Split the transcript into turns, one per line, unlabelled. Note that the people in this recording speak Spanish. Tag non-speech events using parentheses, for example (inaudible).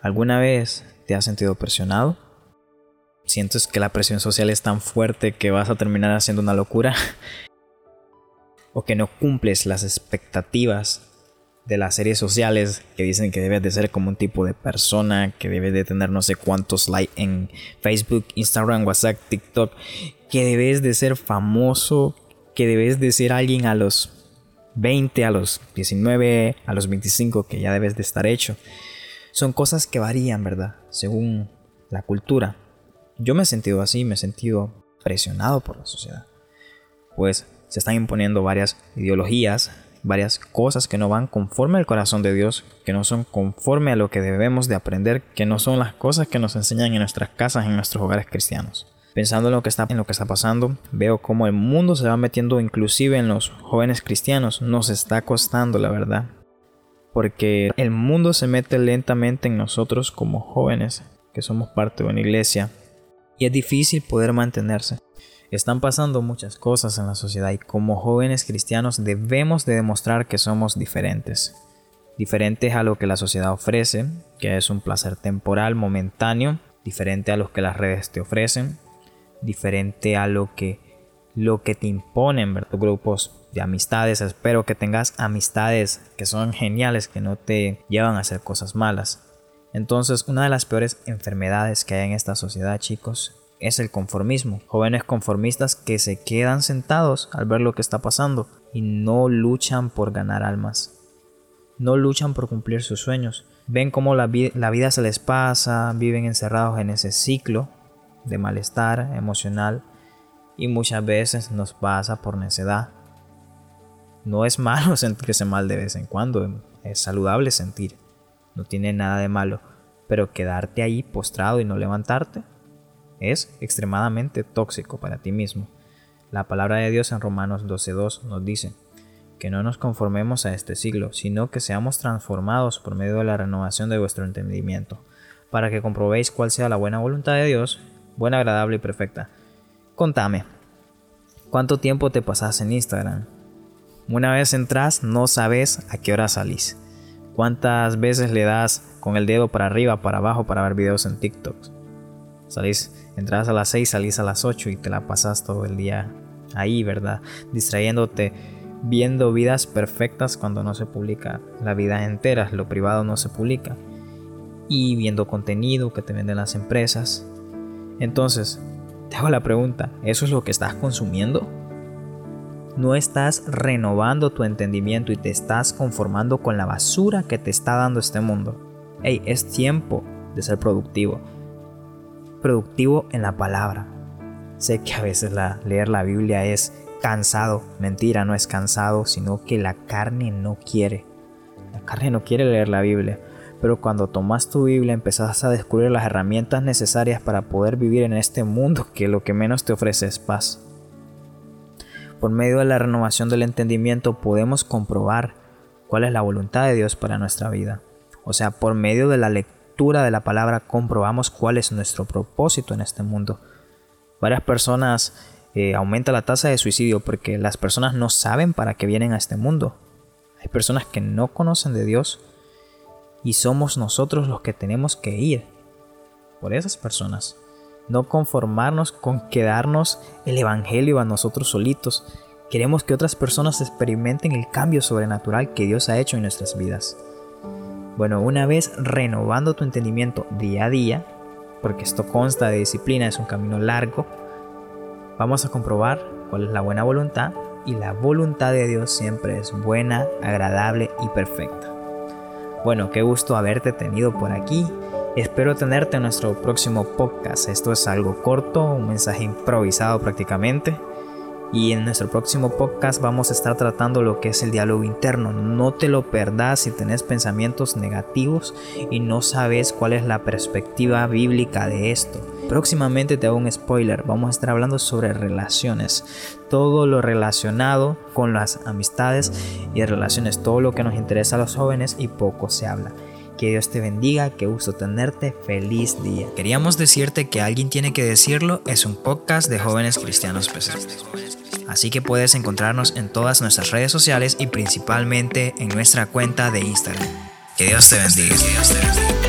¿Alguna vez te has sentido presionado? ¿Sientes que la presión social es tan fuerte que vas a terminar haciendo una locura? (laughs) ¿O que no cumples las expectativas de las series sociales que dicen que debes de ser como un tipo de persona, que debes de tener no sé cuántos likes en Facebook, Instagram, WhatsApp, TikTok, que debes de ser famoso, que debes de ser alguien a los 20, a los 19, a los 25, que ya debes de estar hecho. Son cosas que varían, ¿verdad? Según la cultura. Yo me he sentido así, me he sentido presionado por la sociedad. Pues se están imponiendo varias ideologías, varias cosas que no van conforme al corazón de Dios, que no son conforme a lo que debemos de aprender, que no son las cosas que nos enseñan en nuestras casas, en nuestros hogares cristianos. Pensando en lo que está, en lo que está pasando, veo cómo el mundo se va metiendo inclusive en los jóvenes cristianos. Nos está costando, la verdad. Porque el mundo se mete lentamente en nosotros como jóvenes, que somos parte de una iglesia. Y es difícil poder mantenerse. Están pasando muchas cosas en la sociedad y como jóvenes cristianos debemos de demostrar que somos diferentes. Diferentes a lo que la sociedad ofrece, que es un placer temporal, momentáneo, diferente a lo que las redes te ofrecen, diferente a lo que lo que te imponen ver grupos de amistades. Espero que tengas amistades que son geniales, que no te llevan a hacer cosas malas. Entonces, una de las peores enfermedades que hay en esta sociedad, chicos, es el conformismo. Jóvenes conformistas que se quedan sentados al ver lo que está pasando y no luchan por ganar almas. No luchan por cumplir sus sueños. Ven cómo la, la vida se les pasa, viven encerrados en ese ciclo de malestar emocional y muchas veces nos pasa por necedad. No es malo (laughs) sentirse mal de vez en cuando, es saludable sentir, no tiene nada de malo, pero quedarte ahí postrado y no levantarte es extremadamente tóxico para ti mismo. La palabra de Dios en Romanos 12.2 nos dice que no nos conformemos a este siglo, sino que seamos transformados por medio de la renovación de vuestro entendimiento, para que comprobéis cuál sea la buena voluntad de Dios, buena, agradable y perfecta. Contame, ¿cuánto tiempo te pasas en Instagram? Una vez entras, no sabes a qué hora salís. ¿Cuántas veces le das con el dedo para arriba, para abajo para ver videos en TikTok? Salís, entras a las 6, salís a las 8 y te la pasas todo el día ahí, ¿verdad? Distrayéndote, viendo vidas perfectas cuando no se publica la vida entera, lo privado no se publica. Y viendo contenido que te venden las empresas. Entonces, te hago la pregunta, ¿eso es lo que estás consumiendo? No estás renovando tu entendimiento y te estás conformando con la basura que te está dando este mundo. Hey, es tiempo de ser productivo productivo en la palabra. Sé que a veces leer la Biblia es cansado. Mentira, no es cansado, sino que la carne no quiere. La carne no quiere leer la Biblia. Pero cuando tomas tu Biblia empezás a descubrir las herramientas necesarias para poder vivir en este mundo que lo que menos te ofrece es paz. Por medio de la renovación del entendimiento podemos comprobar cuál es la voluntad de Dios para nuestra vida. O sea, por medio de la lectura de la palabra comprobamos cuál es nuestro propósito en este mundo. Varias personas eh, aumenta la tasa de suicidio porque las personas no saben para qué vienen a este mundo. Hay personas que no conocen de Dios y somos nosotros los que tenemos que ir por esas personas. No conformarnos con quedarnos el Evangelio a nosotros solitos. Queremos que otras personas experimenten el cambio sobrenatural que Dios ha hecho en nuestras vidas. Bueno, una vez renovando tu entendimiento día a día, porque esto consta de disciplina, es un camino largo, vamos a comprobar cuál es la buena voluntad y la voluntad de Dios siempre es buena, agradable y perfecta. Bueno, qué gusto haberte tenido por aquí. Espero tenerte en nuestro próximo podcast. Esto es algo corto, un mensaje improvisado prácticamente. Y en nuestro próximo podcast vamos a estar tratando lo que es el diálogo interno. No te lo perdas si tenés pensamientos negativos y no sabes cuál es la perspectiva bíblica de esto. Próximamente te hago un spoiler. Vamos a estar hablando sobre relaciones. Todo lo relacionado con las amistades y relaciones. Todo lo que nos interesa a los jóvenes y poco se habla. Que Dios te bendiga, qué gusto tenerte, feliz día. Queríamos decirte que alguien tiene que decirlo, es un podcast de jóvenes cristianos presentes. Así que puedes encontrarnos en todas nuestras redes sociales y principalmente en nuestra cuenta de Instagram. Que Dios te bendiga.